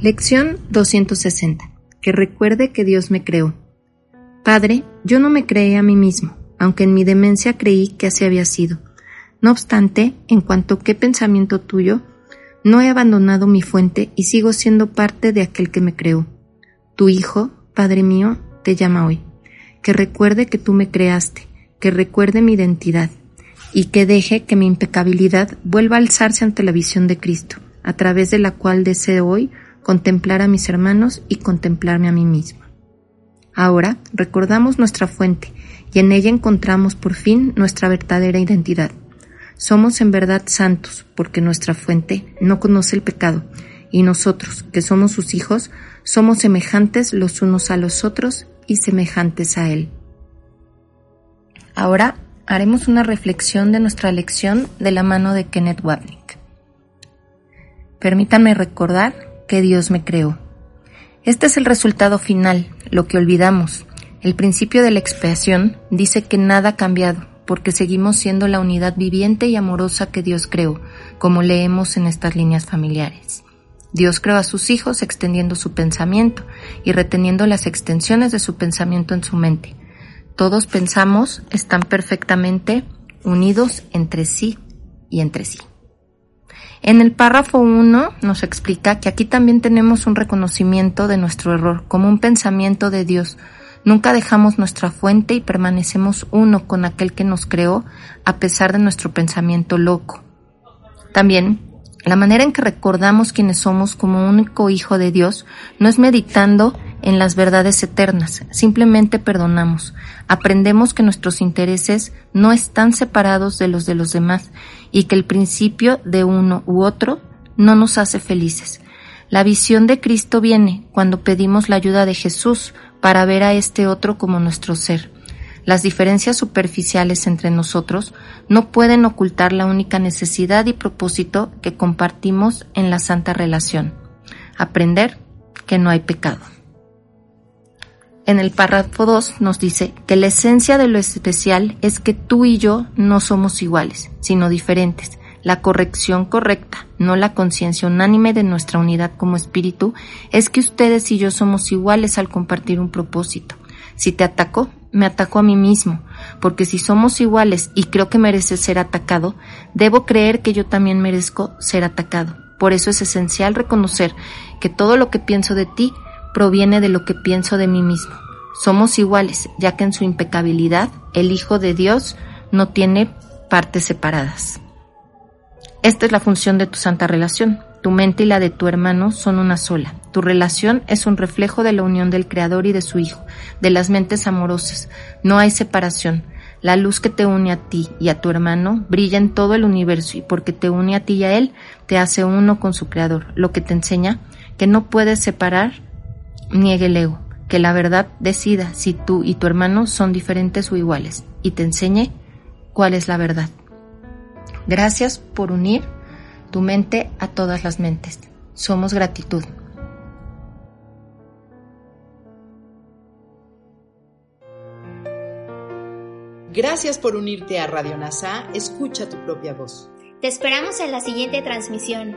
Lección 260. Que recuerde que Dios me creó. Padre, yo no me creé a mí mismo, aunque en mi demencia creí que así había sido. No obstante, en cuanto que pensamiento tuyo, no he abandonado mi fuente y sigo siendo parte de aquel que me creó. Tu Hijo, Padre mío, te llama hoy. Que recuerde que tú me creaste, que recuerde mi identidad y que deje que mi impecabilidad vuelva a alzarse ante la visión de Cristo, a través de la cual deseo hoy contemplar a mis hermanos y contemplarme a mí mismo. Ahora recordamos nuestra fuente y en ella encontramos por fin nuestra verdadera identidad. Somos en verdad santos porque nuestra fuente no conoce el pecado y nosotros, que somos sus hijos, somos semejantes los unos a los otros y semejantes a Él. Ahora haremos una reflexión de nuestra lección de la mano de Kenneth Wapnick. Permítanme recordar que Dios me creó. Este es el resultado final, lo que olvidamos. El principio de la expiación dice que nada ha cambiado, porque seguimos siendo la unidad viviente y amorosa que Dios creó, como leemos en estas líneas familiares. Dios creó a sus hijos extendiendo su pensamiento y reteniendo las extensiones de su pensamiento en su mente. Todos pensamos están perfectamente unidos entre sí y entre sí. En el párrafo 1 nos explica que aquí también tenemos un reconocimiento de nuestro error como un pensamiento de Dios. Nunca dejamos nuestra fuente y permanecemos uno con aquel que nos creó a pesar de nuestro pensamiento loco. También la manera en que recordamos quienes somos como único hijo de Dios no es meditando en las verdades eternas, simplemente perdonamos, aprendemos que nuestros intereses no están separados de los de los demás y que el principio de uno u otro no nos hace felices. La visión de Cristo viene cuando pedimos la ayuda de Jesús para ver a este otro como nuestro ser. Las diferencias superficiales entre nosotros no pueden ocultar la única necesidad y propósito que compartimos en la santa relación. Aprender que no hay pecado. En el párrafo 2 nos dice que la esencia de lo especial es que tú y yo no somos iguales, sino diferentes. La corrección correcta, no la conciencia unánime de nuestra unidad como espíritu, es que ustedes y yo somos iguales al compartir un propósito. Si te ataco, me ataco a mí mismo, porque si somos iguales y creo que mereces ser atacado, debo creer que yo también merezco ser atacado. Por eso es esencial reconocer que todo lo que pienso de ti proviene de lo que pienso de mí mismo. Somos iguales, ya que en su impecabilidad el Hijo de Dios no tiene partes separadas. Esta es la función de tu santa relación. Tu mente y la de tu hermano son una sola. Tu relación es un reflejo de la unión del Creador y de su Hijo, de las mentes amorosas. No hay separación. La luz que te une a ti y a tu hermano brilla en todo el universo y porque te une a ti y a él, te hace uno con su Creador, lo que te enseña que no puedes separar Niegue el ego, que la verdad decida si tú y tu hermano son diferentes o iguales y te enseñe cuál es la verdad. Gracias por unir tu mente a todas las mentes. Somos gratitud. Gracias por unirte a Radio NASA. Escucha tu propia voz. Te esperamos en la siguiente transmisión.